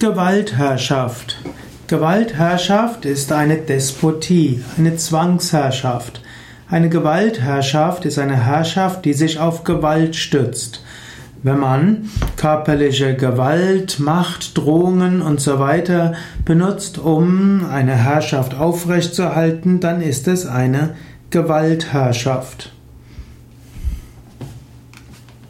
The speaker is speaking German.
Gewaltherrschaft. Gewaltherrschaft ist eine Despotie, eine Zwangsherrschaft. Eine Gewaltherrschaft ist eine Herrschaft, die sich auf Gewalt stützt. Wenn man körperliche Gewalt, Macht, Drohungen und so weiter benutzt, um eine Herrschaft aufrechtzuerhalten, dann ist es eine Gewaltherrschaft.